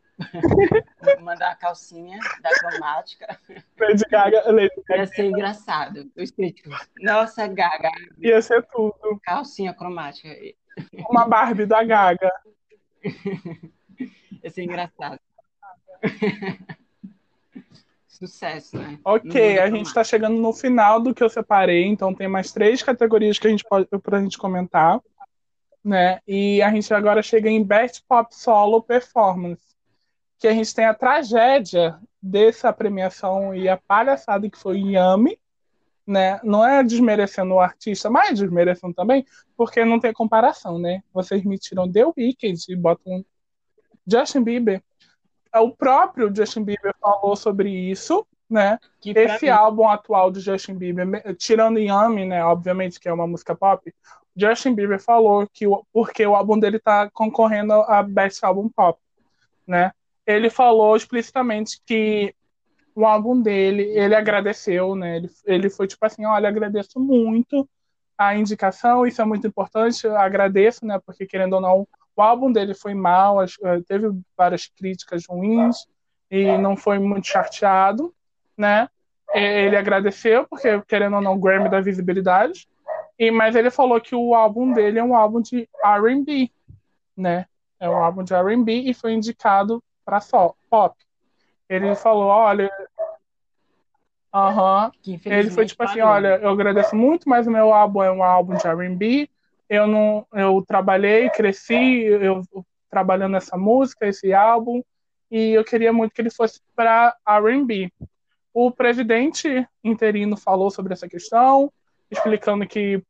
mandar a calcinha da cromática. Lady Gaga, Lady Gaga. Ia ser engraçado. Eu escrito, nossa, Gaga. Ia ser tudo. Calcinha cromática. Uma Barbie da Gaga. Ia ser engraçado. Sucesso, né? Ok, a gente está chegando no final do que eu separei, então tem mais três categorias que a gente pode pra gente comentar, né? E a gente agora chega em Best Pop Solo Performance que a gente tem a tragédia dessa premiação e a palhaçada que foi Yami, né? Não é desmerecendo o artista, mas desmerecendo também, porque não tem comparação, né? Vocês me tiram The Weeknd e botam Justin Bieber. O próprio Justin Bieber falou sobre isso, né? Que Esse mim... álbum atual do Justin Bieber, tirando Yami, né? Obviamente que é uma música pop, Justin Bieber falou que porque o álbum dele tá concorrendo a Best Album Pop, né? Ele falou explicitamente que o álbum dele, ele agradeceu, né? Ele, ele foi tipo assim, olha, agradeço muito a indicação, isso é muito importante, agradeço, né? Porque querendo ou não, o álbum dele foi mal, eh, teve várias críticas ruins e não foi muito chateado, né? Ele agradeceu porque querendo ou não, o Grammy da visibilidade. E mas ele falou que o álbum dele é um álbum de R&B, né? É um álbum de R&B e foi indicado para pop. Ele falou, olha, Aham. Ele foi tipo assim, olha, eu agradeço muito, mas o meu álbum é um álbum de R&B. Eu não, eu trabalhei, cresci, eu trabalhando nessa música, esse álbum, e eu queria muito que ele fosse para R&B. O presidente interino falou sobre essa questão, explicando que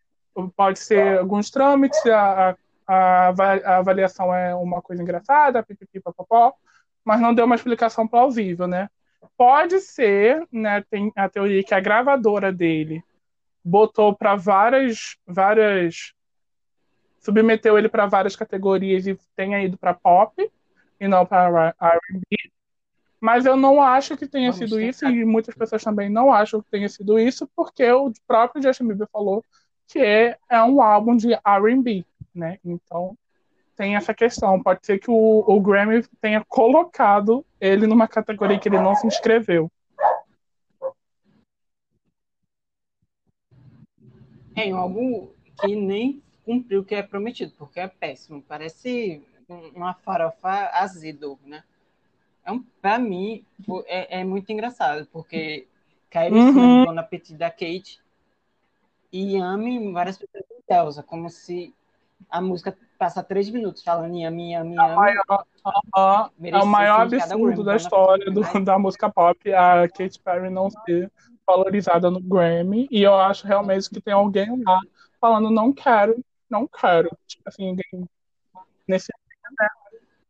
pode ser alguns trâmites, a, a, a avaliação é uma coisa engraçada, pipipi, papapó, mas não deu uma explicação plausível, né? Pode ser, né? Tem a teoria que a gravadora dele botou para várias, várias, submeteu ele para várias categorias e tenha ido para pop e não para R&B. Mas eu não acho que tenha Vamos sido tentar. isso e muitas pessoas também não acham que tenha sido isso porque o próprio Justin Bieber falou que é, é um álbum de R&B, né? Então tem essa questão. Pode ser que o, o Grammy tenha colocado ele numa categoria que ele não se inscreveu. É um álbum que nem cumpriu o que é prometido, porque é péssimo. Parece uma farofa azedo, né? É um, pra mim, é, é muito engraçado, porque caiu uhum. em cima do Bon Appetit da Kate e ame várias pessoas de Elsa, como se a música passa três minutos falando Yami, Yami, Yami. É o maior, uh, é o maior absurdo da história do, da música pop a Katy Perry não ser valorizada no Grammy. E eu acho realmente que tem alguém lá falando não quero, não quero. Tipo assim, ninguém nesse.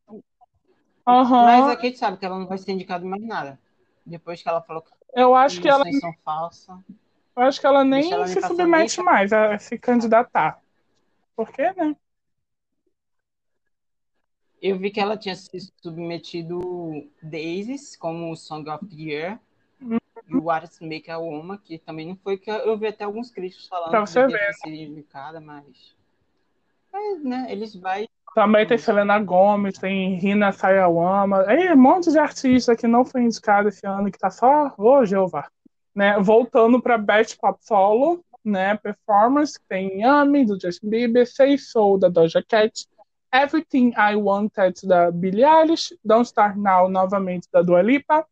Uhum. Mas a Kate sabe que ela não vai ser indicada mais nada. Depois que ela falou que eu acho que ela são falsas. Eu acho que ela nem ela se submete mais a se candidatar. Por quê, né? Eu vi que ela tinha se submetido Daisies como Song of the Year. E o What Make a Woman, que também não foi que eu vi até alguns críticos falando pra você que ver. seria indicada, mas. Mas, né, eles vai. Também tem Selena Gomez, tem Rina Sayawama, é um monte de artista que não foi indicado esse ano, que tá só, ô oh, Jeová. Né? Voltando para Best Pop Solo, né, Performance, tem Yummy, do Justin Bieber, Say Soul, da Doja Cat, Everything I Wanted da Billie Eilish, Don't Start Now novamente da Dua Lipa,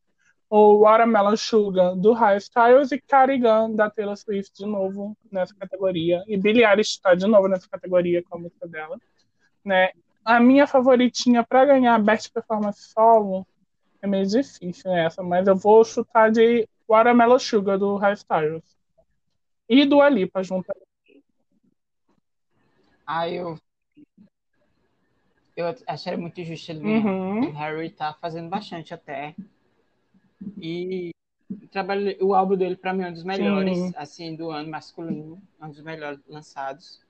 o Watermelon Sugar do Harry Styles e Cardigan da Taylor Swift de novo nessa categoria. E Billie Eilish está de novo nessa categoria com a música dela. Né? A minha favoritinha para ganhar Best Performance Solo é meio difícil essa, mas eu vou chutar de Watermelon Sugar do Harry Styles. E Dua Lipa junto. Ah, eu eu acharia muito justo ele. Uhum. O Harry tá fazendo bastante até. E trabalho, o álbum dele, para mim, é um dos melhores, Sim. assim, do ano masculino. É um dos melhores lançados.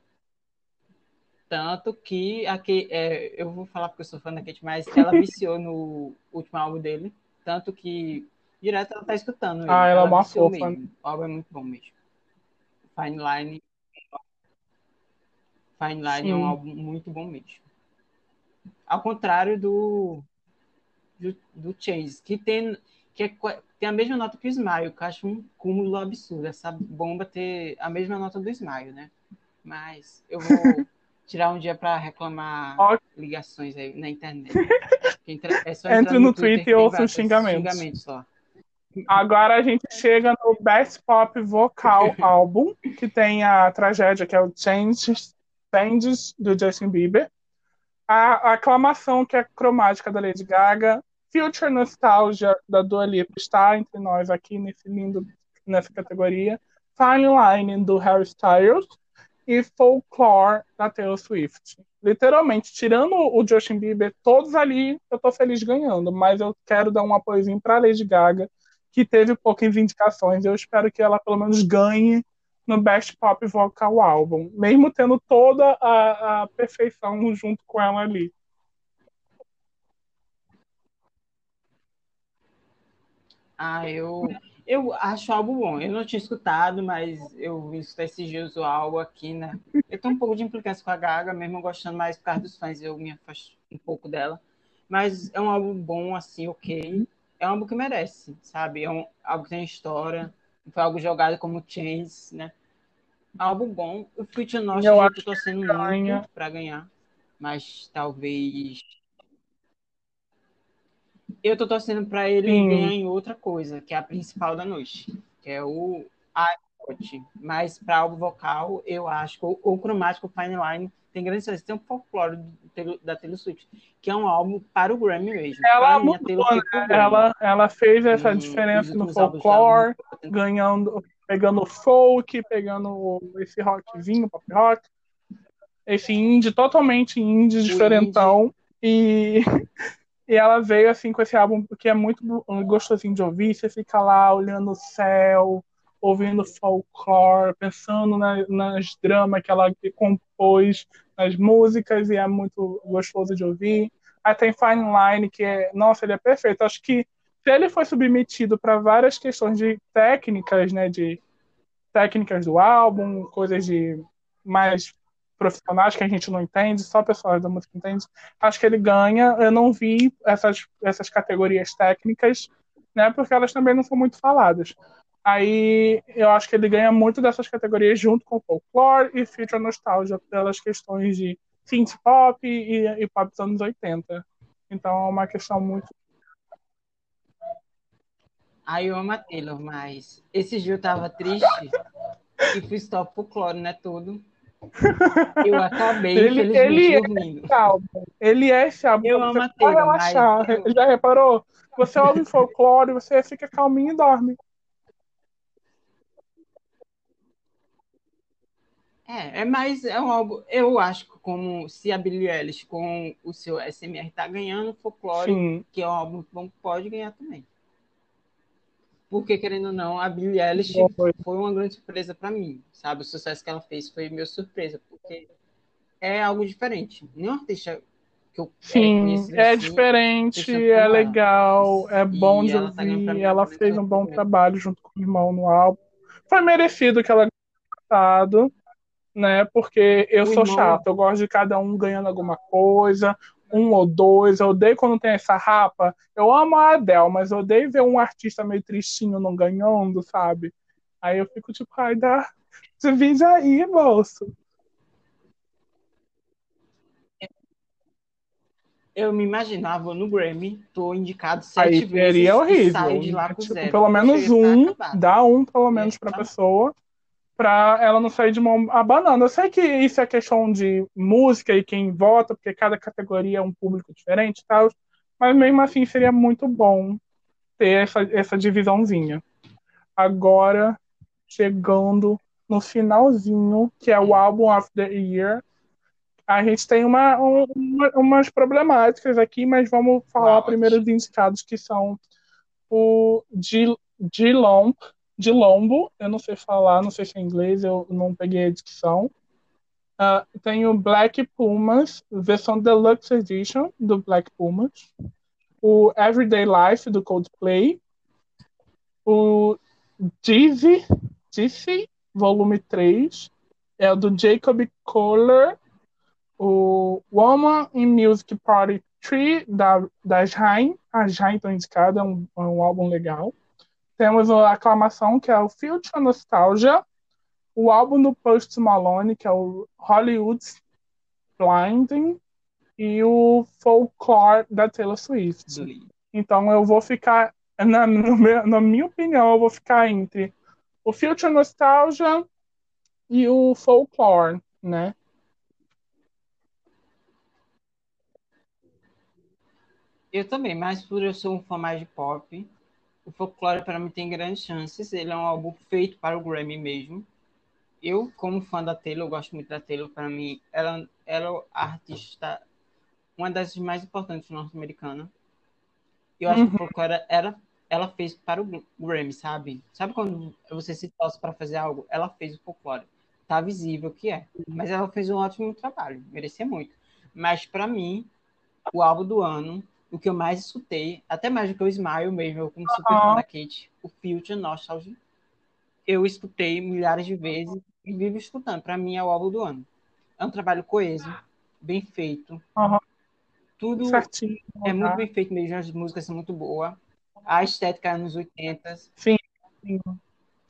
Tanto que aqui, é, eu vou falar porque eu sou fã da Kate, mas ela viciou no último álbum dele. Tanto que direto ela tá escutando. Ele. Ah, ela, ela é uma fofa. Mesmo. O álbum é muito bom mesmo. Fine Line. Fine Line Sim. é um álbum muito bom mesmo. Ao contrário do, do, do Chase, que tem, que é, tem a mesma nota que o Smile, que eu acho um cúmulo absurdo. Essa bomba ter a mesma nota do Smile, né? Mas eu vou tirar um dia para reclamar ligações aí na internet. É só Entre no, no Twitter, Twitter e ouça os xingamentos. xingamentos lá. Agora a gente chega no Best Pop Vocal Album, que tem a tragédia, que é o Changes, Changes do Justin Bieber a, aclamação que é cromática da Lady Gaga, Future Nostalgia da Dua Lipa está entre nós aqui nesse lindo nessa categoria, Fine Line do Harry Styles e Folklore da Taylor Swift. Literalmente, tirando o Justin Bieber, todos ali eu tô feliz ganhando, mas eu quero dar um apoiozinho para Lady Gaga, que teve poucas indicações. Eu espero que ela pelo menos ganhe no Best Pop Vocal Album, mesmo tendo toda a, a perfeição junto com ela ali. Ah, eu, eu acho o álbum bom. Eu não tinha escutado, mas eu escutei esses dias o álbum aqui, né? Eu tenho um pouco de implicância com a Gaga, mesmo gostando mais por causa dos fãs, eu me afasto um pouco dela. Mas é um álbum bom, assim, ok. É um álbum que merece, sabe? É um álbum que tem história, foi algo jogado como Chains, né? Algo bom. O Future North eu, eu tô torcendo muito para ganhar, mas talvez eu tô torcendo para ele Sim. ganhar em outra coisa, que é a principal da noite, que que é o Mas para álbum vocal, eu acho que o, o cromático Fine Line tem grande chance. Tem um folclore da Taylor Swift, que é um álbum para o Grammy mesmo. Ela, mudou, né? ela, ela fez essa hum, diferença no folclore, ganhando, pegando folk, pegando esse rockzinho, pop rock, esse indie, totalmente indie, diferentão. Indie. E, e ela veio assim com esse álbum que é muito gostosinho de ouvir. Você fica lá olhando o céu, ouvindo folclore, pensando na, nas dramas que ela compôs, nas músicas, e é muito gostoso de ouvir. Aí tem Fine Line, que é, nossa, ele é perfeito. Acho que se ele foi submetido para várias questões de técnicas, né, de técnicas do álbum, coisas de mais profissionais que a gente não entende, só pessoas da música entende, acho que ele ganha. Eu não vi essas, essas categorias técnicas, né, porque elas também não são muito faladas. Aí eu acho que ele ganha muito dessas categorias junto com folklore e future nostalgia pelas questões de synth pop e, e pop dos anos 80. Então é uma questão muito. Aí eu amo a Taylor, mas esse dia eu tava triste e fui stop folklore, né? Tudo. Eu acabei, ele, ele é dormindo. É ele é esse álbum. Eu amo a Taylor, relaxar. Mas... Já reparou? Você ouve folclore, você fica calminho e dorme. É, é mais é um álbum. Eu acho que como se a Billie Eilish com o seu SMR tá ganhando, Folklore, Sim. que é um álbum bom, pode ganhar também. Porque, querendo ou não, a Billie Eilish foi. foi uma grande surpresa para mim, sabe? O sucesso que ela fez foi meio surpresa, porque é algo diferente. Nenhum artista que eu Sim, é assim, diferente, é legal, é bom de ela tá ouvir. Tá ela fez um bom trabalho junto com o irmão no álbum. Foi merecido que ela ganhado né? Porque eu sou chato, eu gosto de cada um ganhando alguma coisa, um ou dois. Eu odeio quando tem essa rapa. Eu amo a Adele, mas eu odeio ver um artista meio tristinho não ganhando, sabe? Aí eu fico tipo, ai, dá. Divide aí, moço. Eu me imaginava no Grammy, tô indicado sete aí, vezes. Seria horrível. tipo, pelo menos um, dá um pelo menos pra tá. pessoa para ela não sair de mão abanando. Eu sei que isso é questão de música e quem vota, porque cada categoria é um público diferente e tal, mas mesmo assim seria muito bom ter essa, essa divisãozinha. Agora, chegando no finalzinho, que é o álbum of the year, a gente tem uma, uma umas problemáticas aqui, mas vamos falar primeiro dos indicados, que são o G-Lomp, de lombo, eu não sei falar, não sei se é inglês, eu não peguei a dicção. Uh, tem o Black Pumas, versão Deluxe Edition do Black Pumas. O Everyday Life do Coldplay. O Dizzy, Dizzy volume 3, é o do Jacob Kohler. O Woman in Music Party 3 da, da Jain. A Jain está indicada, é um, é um álbum legal. Temos a aclamação, que é o Future Nostalgia, o álbum do Post Malone, que é o Hollywood's Blinding, e o Folklore da Taylor Swift. Então eu vou ficar, na, na minha opinião, eu vou ficar entre o Future Nostalgia e o Folklore, né? Eu também, mas por eu ser um fã mais de pop, o Folklore, para mim, tem grandes chances. Ele é um álbum feito para o Grammy mesmo. Eu, como fã da Taylor, eu gosto muito da Taylor. Para mim, ela, ela é a artista, uma das mais importantes norte-americana. Eu acho uhum. que o uhum. Folklore era, ela fez para o Grammy, sabe? Sabe quando você se torce para fazer algo? Ela fez o Folklore. Tá visível que é. Mas ela fez um ótimo trabalho. Merecia muito. Mas, para mim, o álbum do ano o que eu mais escutei, até mais do que o Smile mesmo, eu como super fã da Kate, o Future Nostalgia, eu escutei milhares de vezes e vivo escutando. Para mim é o álbum do ano. É um trabalho coeso, bem feito. Uhum. Tudo Certinho, é muito bem feito mesmo, as músicas são muito boas. A estética é nos 80. Sim. Sim.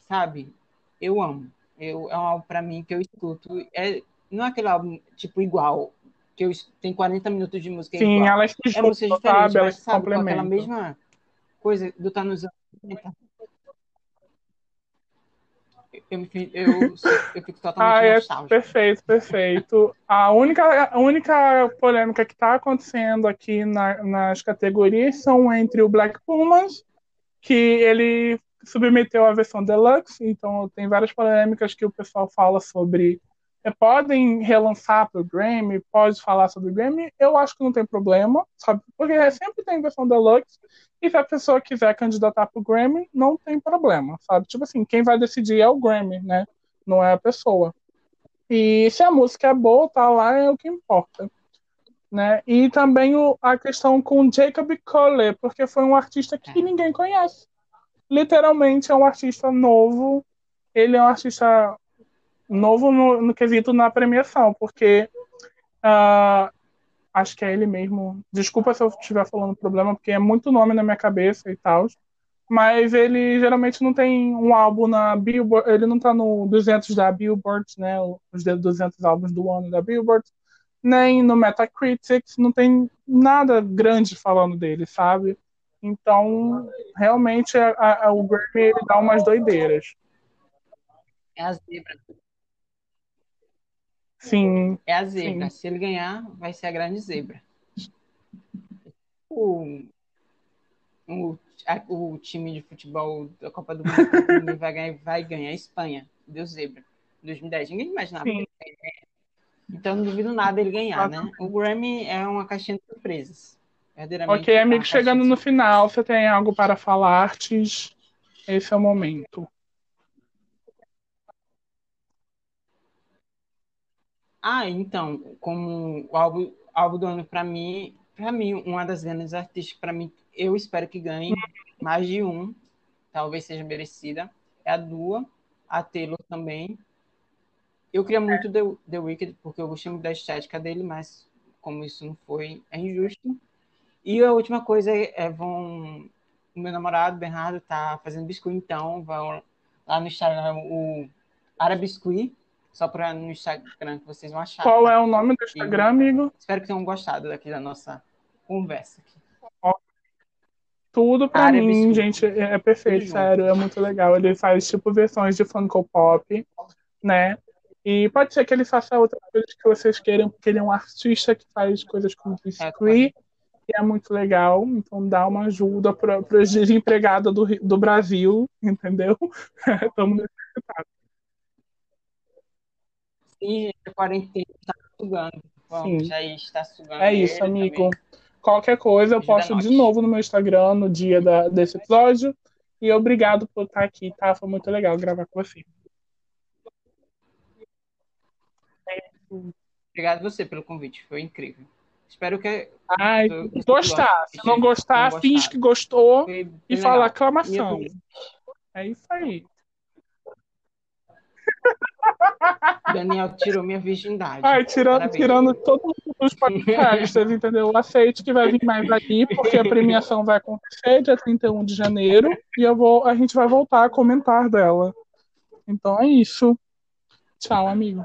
Sabe? Eu amo. Eu, é um álbum para mim que eu escuto. É, não é aquele álbum tipo igual que eu, tem 40 minutos de música. Sim, igual. elas se é música diferente, sabe? Elas sabe, com aquela mesma coisa do tá nos eu, eu, eu fico totalmente ah, é. Perfeito, perfeito. A única, a única polêmica que está acontecendo aqui na, nas categorias são entre o Black Pumas, que ele submeteu a versão deluxe, então tem várias polêmicas que o pessoal fala sobre podem relançar para o Grammy, pode falar sobre o Grammy, eu acho que não tem problema, sabe? Porque sempre tem versão deluxe, e se a pessoa quiser candidatar para o Grammy, não tem problema, sabe? Tipo assim, quem vai decidir é o Grammy, né? Não é a pessoa. E se a música é boa, tá lá, é o que importa. Né? E também o, a questão com Jacob Collier, porque foi um artista que ninguém conhece. Literalmente é um artista novo. Ele é um artista novo no, no quesito na premiação, porque uh, acho que é ele mesmo. Desculpa se eu estiver falando problema, porque é muito nome na minha cabeça e tal. Mas ele geralmente não tem um álbum na Billboard, ele não tá no 200 da Billboard, né? Os 200 álbuns do ano da Billboard, nem no Metacritic, não tem nada grande falando dele, sabe? Então, realmente, a, a, o Grammy ele dá umas doideiras. É a zebra. Sim. É a zebra. Sim. Se ele ganhar, vai ser a grande zebra. O, o, a, o time de futebol da Copa do Mundo vai ganhar, vai ganhar a Espanha. Deu zebra. 2010. Ninguém imaginava. Sim. Então não duvido nada ele ganhar, né? O Grammy é uma caixinha de surpresas. Ok, amigo, chegando no final, você tem algo para falar? Esse é o momento. Ah, então, como o álbum, álbum do ano para mim, para mim, uma das grandes artistas, para mim, eu espero que ganhe mais de um, talvez seja merecida, é a Dua, a Taylor também. Eu queria muito The, The Wicked, porque eu gostei muito da estética dele, mas como isso não foi, é injusto. E a última coisa é, é vão o meu namorado, Bernardo, tá fazendo biscoito, então vão lá no Instagram, o Arabiscuit, só para no Instagram que vocês vão achar. Qual é o nome do Instagram, e amigo? Espero que tenham gostado daqui da nossa conversa. Aqui. Tudo para mim, gente, é, é perfeito, Tudo sério, junto. é muito legal. Ele faz tipo versões de Funko Pop, né? E pode ser que ele faça outras coisas que vocês queiram, porque ele é um artista que faz coisas como biscuit, é, e é muito legal. Então dá uma ajuda para os desempregados do, do Brasil, entendeu? Estamos necessitados. Sim, a quarentena está sugando. Vamos, já está sugando. É isso, amigo. Também. Qualquer coisa eu posto de novo no meu Instagram no dia da, desse episódio. E obrigado por estar aqui, tá? Foi muito legal gravar com você. Obrigado você pelo convite, foi incrível. Espero que. Ai, gostar. Se não gostar, finge que gostou e fala aclamação. É isso aí. Daniel tirou minha virgindade. Ai, tirando, tirando todos os podcasts, entendeu? Aceite que vai vir mais aqui, porque a premiação vai acontecer dia 31 de janeiro e eu vou, a gente vai voltar a comentar dela. Então é isso. Tchau, amigo.